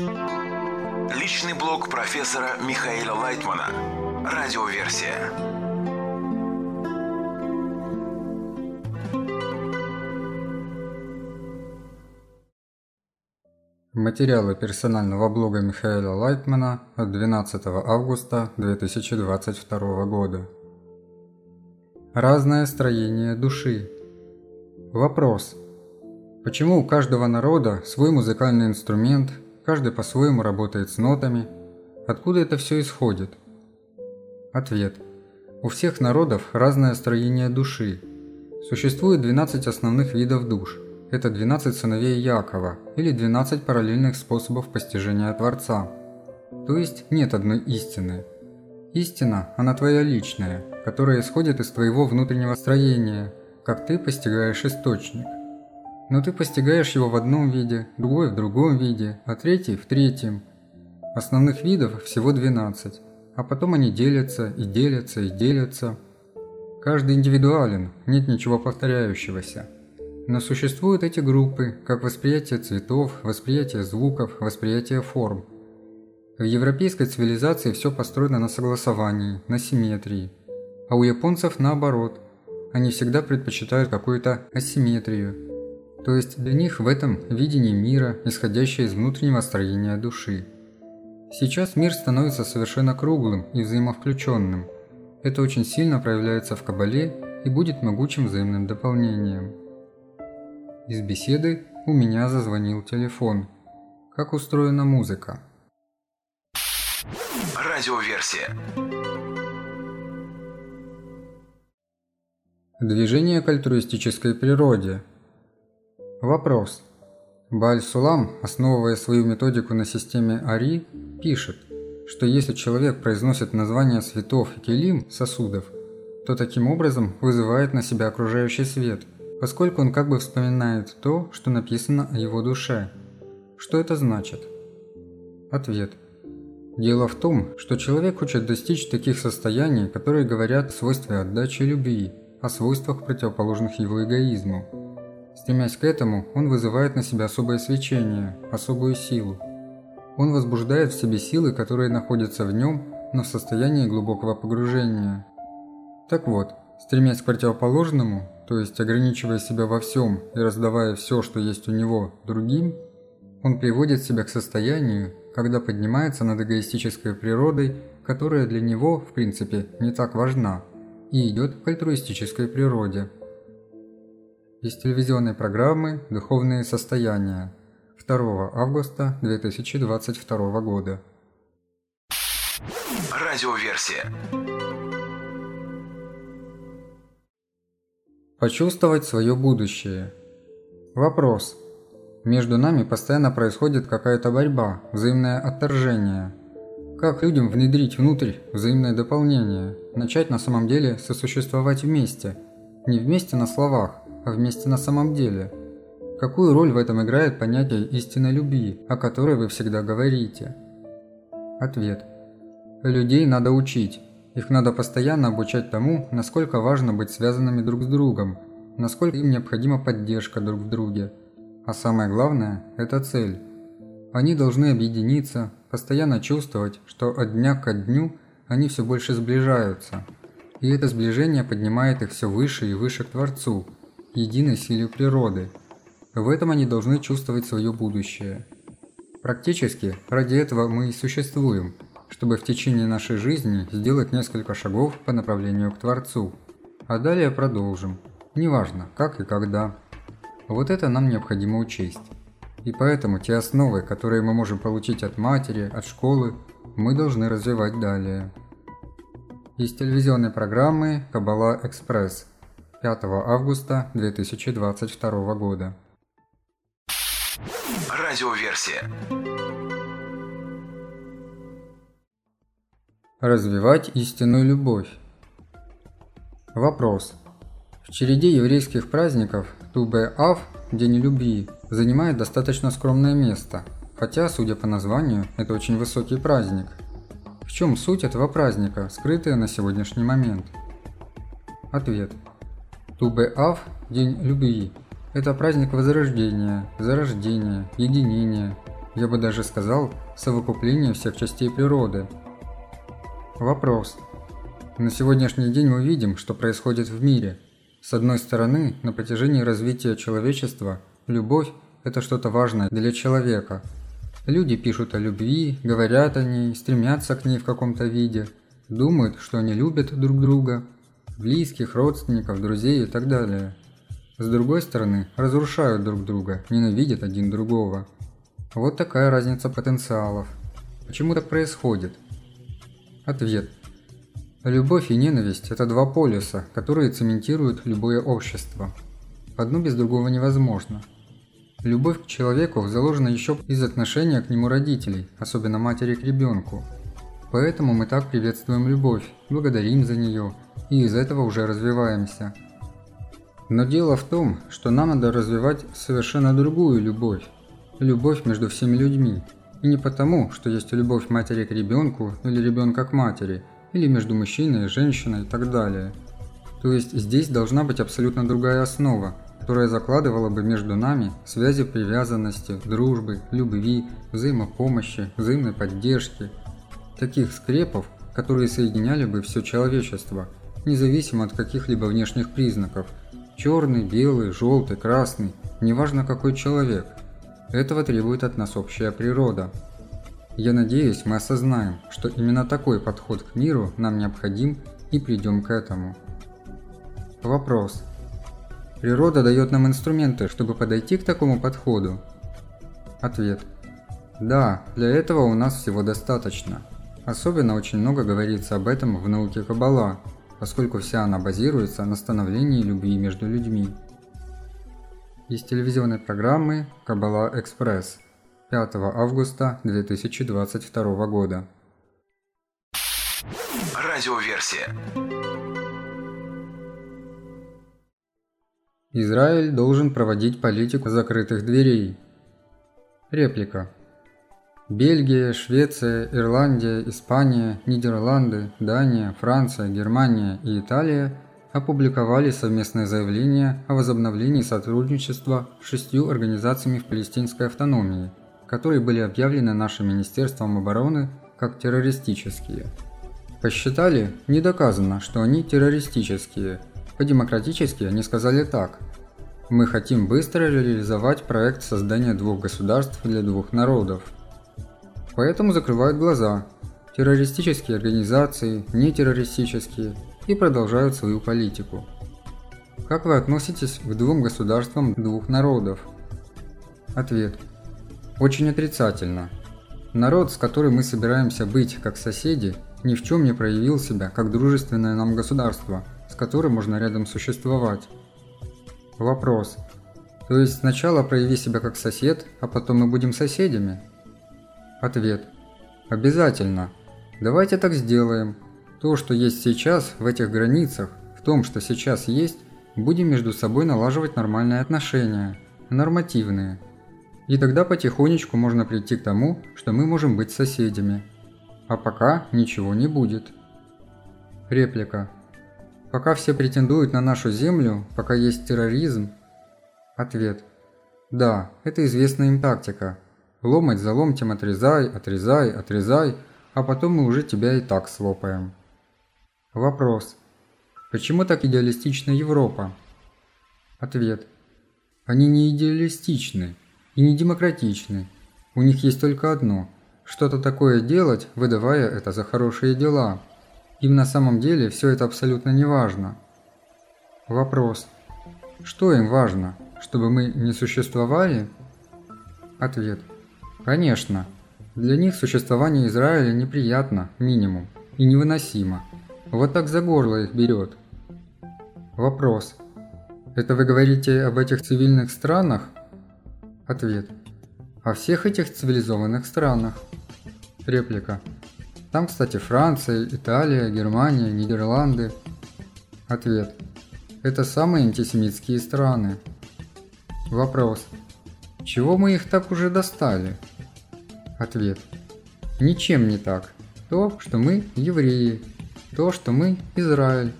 Личный блог профессора Михаила Лайтмана. Радиоверсия. Материалы персонального блога Михаила Лайтмана от 12 августа 2022 года. Разное строение души. Вопрос. Почему у каждого народа свой музыкальный инструмент, каждый по-своему работает с нотами? Откуда это все исходит? Ответ. У всех народов разное строение души. Существует 12 основных видов душ. Это 12 сыновей Якова или 12 параллельных способов постижения Творца. То есть нет одной истины. Истина, она твоя личная, которая исходит из твоего внутреннего строения, как ты постигаешь источник но ты постигаешь его в одном виде, другой в другом виде, а третий в третьем. Основных видов всего 12, а потом они делятся и делятся и делятся. Каждый индивидуален, нет ничего повторяющегося. Но существуют эти группы, как восприятие цветов, восприятие звуков, восприятие форм. В европейской цивилизации все построено на согласовании, на симметрии. А у японцев наоборот. Они всегда предпочитают какую-то асимметрию, то есть для них в этом видение мира, исходящее из внутреннего строения души. Сейчас мир становится совершенно круглым и взаимовключенным. Это очень сильно проявляется в Кабале и будет могучим взаимным дополнением. Из беседы у меня зазвонил телефон. Как устроена музыка? Радиоверсия. Движение к альтруистической природе – Вопрос. Бааль-Сулам, основывая свою методику на системе Ари, пишет, что если человек произносит названия цветов и келим сосудов, то таким образом вызывает на себя окружающий свет, поскольку он как бы вспоминает то, что написано о его душе. Что это значит? Ответ. Дело в том, что человек хочет достичь таких состояний, которые говорят о свойстве отдачи и любви, о свойствах противоположных его эгоизму. Стремясь к этому, он вызывает на себя особое свечение, особую силу. Он возбуждает в себе силы, которые находятся в нем, но в состоянии глубокого погружения. Так вот, стремясь к противоположному, то есть ограничивая себя во всем и раздавая все, что есть у него, другим, он приводит себя к состоянию, когда поднимается над эгоистической природой, которая для него, в принципе, не так важна, и идет к альтруистической природе – из телевизионной программы «Духовные состояния» 2 августа 2022 года. Радиоверсия. Почувствовать свое будущее. Вопрос. Между нами постоянно происходит какая-то борьба, взаимное отторжение. Как людям внедрить внутрь взаимное дополнение, начать на самом деле сосуществовать вместе? Не вместе на словах, вместе на самом деле? Какую роль в этом играет понятие истинной любви, о которой вы всегда говорите? Ответ. Людей надо учить. Их надо постоянно обучать тому, насколько важно быть связанными друг с другом, насколько им необходима поддержка друг в друге. А самое главное – это цель. Они должны объединиться, постоянно чувствовать, что от дня к дню они все больше сближаются. И это сближение поднимает их все выше и выше к Творцу – единой силе природы. В этом они должны чувствовать свое будущее. Практически ради этого мы и существуем, чтобы в течение нашей жизни сделать несколько шагов по направлению к Творцу. А далее продолжим. Неважно, как и когда. Вот это нам необходимо учесть. И поэтому те основы, которые мы можем получить от матери, от школы, мы должны развивать далее. Из телевизионной программы «Кабала Экспресс» 5 августа 2022 года. Радиоверсия. Развивать истинную любовь. Вопрос. В череде еврейских праздников Тубе-Ав, День любви, занимает достаточно скромное место, хотя, судя по названию, это очень высокий праздник. В чем суть этого праздника, скрытая на сегодняшний момент? Ответ. Тубе-Ав – День любви. Это праздник возрождения, зарождения, единения, Я бы даже сказал, совокупление всех частей природы. Вопрос. На сегодняшний день мы видим, что происходит в мире. С одной стороны, на протяжении развития человечества любовь – это что-то важное для человека. Люди пишут о любви, говорят о ней, стремятся к ней в каком-то виде, думают, что они любят друг друга, близких, родственников, друзей и так далее. С другой стороны, разрушают друг друга, ненавидят один другого. Вот такая разница потенциалов. Почему так происходит? Ответ – Любовь и ненависть – это два полюса, которые цементируют любое общество. Одно без другого невозможно. Любовь к человеку заложена еще из отношения к нему родителей, особенно матери к ребенку. Поэтому мы так приветствуем любовь, благодарим за нее и из этого уже развиваемся. Но дело в том, что нам надо развивать совершенно другую любовь. Любовь между всеми людьми. И не потому, что есть любовь матери к ребенку или ребенка к матери – или между мужчиной и женщиной и так далее. То есть здесь должна быть абсолютно другая основа, которая закладывала бы между нами связи привязанности, дружбы, любви, взаимопомощи, взаимной поддержки. Таких скрепов, которые соединяли бы все человечество, независимо от каких-либо внешних признаков. Черный, белый, желтый, красный, неважно какой человек. Этого требует от нас общая природа. Я надеюсь, мы осознаем, что именно такой подход к миру нам необходим и придем к этому. Вопрос. Природа дает нам инструменты, чтобы подойти к такому подходу? Ответ. Да, для этого у нас всего достаточно. Особенно очень много говорится об этом в науке Каббала, поскольку вся она базируется на становлении любви между людьми. Из телевизионной программы «Каббала Экспресс» 5 августа 2022 года. Радиоверсия. Израиль должен проводить политику закрытых дверей. Реплика. Бельгия, Швеция, Ирландия, Испания, Нидерланды, Дания, Франция, Германия и Италия опубликовали совместное заявление о возобновлении сотрудничества с шестью организациями в палестинской автономии – которые были объявлены нашим Министерством обороны как террористические. Посчитали, не доказано, что они террористические. По-демократически они сказали так. Мы хотим быстро реализовать проект создания двух государств для двух народов. Поэтому закрывают глаза. Террористические организации, нетеррористические и продолжают свою политику. Как вы относитесь к двум государствам двух народов? Ответ – очень отрицательно. Народ, с которым мы собираемся быть как соседи, ни в чем не проявил себя как дружественное нам государство, с которым можно рядом существовать. Вопрос. То есть сначала прояви себя как сосед, а потом мы будем соседями? Ответ. Обязательно. Давайте так сделаем. То, что есть сейчас в этих границах, в том, что сейчас есть, будем между собой налаживать нормальные отношения, нормативные – и тогда потихонечку можно прийти к тому, что мы можем быть соседями. А пока ничего не будет. Реплика. Пока все претендуют на нашу землю, пока есть терроризм. Ответ. Да, это известная им тактика. Ломать за ломтем отрезай, отрезай, отрезай, а потом мы уже тебя и так слопаем. Вопрос. Почему так идеалистична Европа? Ответ. Они не идеалистичны и не демократичны. У них есть только одно – что-то такое делать, выдавая это за хорошие дела. Им на самом деле все это абсолютно не важно. Вопрос. Что им важно? Чтобы мы не существовали? Ответ. Конечно. Для них существование Израиля неприятно, минимум, и невыносимо. Вот так за горло их берет. Вопрос. Это вы говорите об этих цивильных странах, Ответ. О всех этих цивилизованных странах. Реплика. Там, кстати, Франция, Италия, Германия, Нидерланды. Ответ. Это самые антисемитские страны. Вопрос. Чего мы их так уже достали? Ответ. Ничем не так. То, что мы евреи. То, что мы Израиль.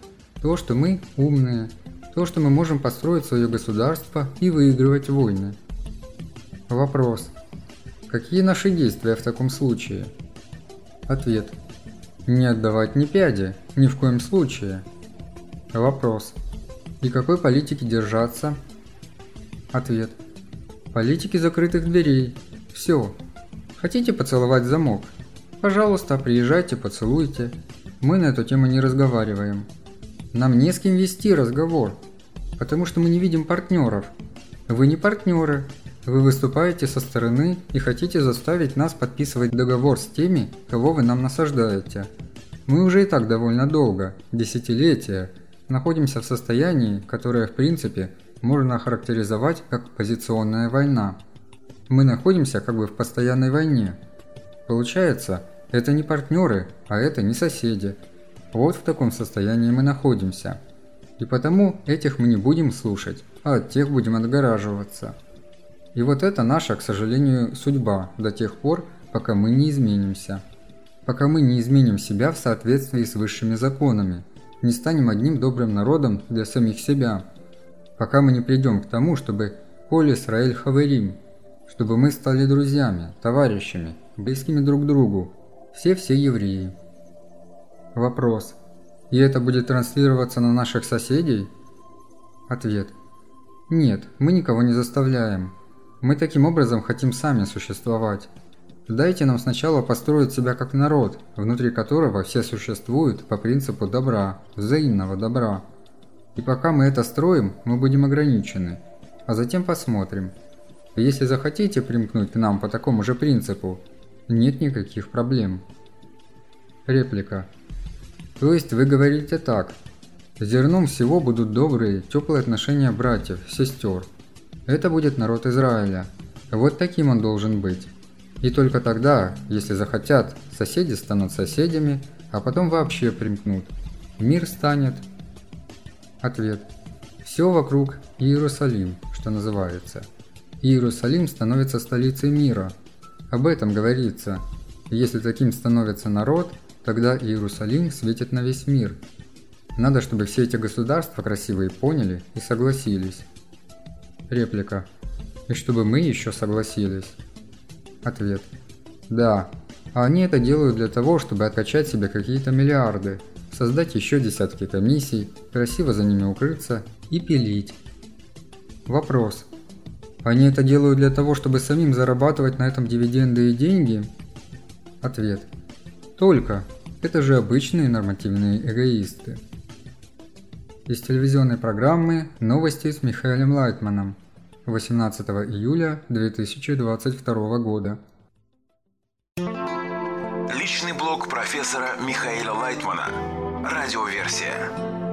То, что мы умные. То, что мы можем построить свое государство и выигрывать войны. Вопрос. Какие наши действия в таком случае? Ответ. Не отдавать ни пяди, ни в коем случае. Вопрос. И какой политики держаться? Ответ. Политики закрытых дверей. Все. Хотите поцеловать замок? Пожалуйста, приезжайте, поцелуйте. Мы на эту тему не разговариваем. Нам не с кем вести разговор, потому что мы не видим партнеров. Вы не партнеры. Вы выступаете со стороны и хотите заставить нас подписывать договор с теми, кого вы нам насаждаете. Мы уже и так довольно долго, десятилетия, находимся в состоянии, которое в принципе можно охарактеризовать как позиционная война. Мы находимся как бы в постоянной войне. Получается, это не партнеры, а это не соседи. Вот в таком состоянии мы находимся. И потому этих мы не будем слушать, а от тех будем отгораживаться. И вот это наша, к сожалению, судьба до тех пор, пока мы не изменимся. Пока мы не изменим себя в соответствии с высшими законами, не станем одним добрым народом для самих себя. Пока мы не придем к тому, чтобы «Коль Исраэль Хаверим», чтобы мы стали друзьями, товарищами, близкими друг к другу, все-все евреи. Вопрос. И это будет транслироваться на наших соседей? Ответ. Нет, мы никого не заставляем. Мы таким образом хотим сами существовать. Дайте нам сначала построить себя как народ, внутри которого все существуют по принципу добра, взаимного добра. И пока мы это строим, мы будем ограничены. А затем посмотрим. Если захотите примкнуть к нам по такому же принципу, нет никаких проблем. Реплика. То есть вы говорите так. Зерном всего будут добрые, теплые отношения братьев, сестер. Это будет народ Израиля. Вот таким он должен быть. И только тогда, если захотят, соседи станут соседями, а потом вообще примкнут. Мир станет... Ответ. Все вокруг Иерусалим, что называется. Иерусалим становится столицей мира, об этом говорится. Если таким становится народ, тогда Иерусалим светит на весь мир. Надо, чтобы все эти государства красивые поняли и согласились. Реплика. И чтобы мы еще согласились. Ответ. Да, а они это делают для того, чтобы откачать себе какие-то миллиарды, создать еще десятки комиссий, красиво за ними укрыться и пилить. Вопрос. Они это делают для того, чтобы самим зарабатывать на этом дивиденды и деньги? Ответ. Только. Это же обычные нормативные эгоисты. Из телевизионной программы «Новости с Михаилом Лайтманом» 18 июля 2022 года. Профессора Михаила Лайтмана. Радиоверсия.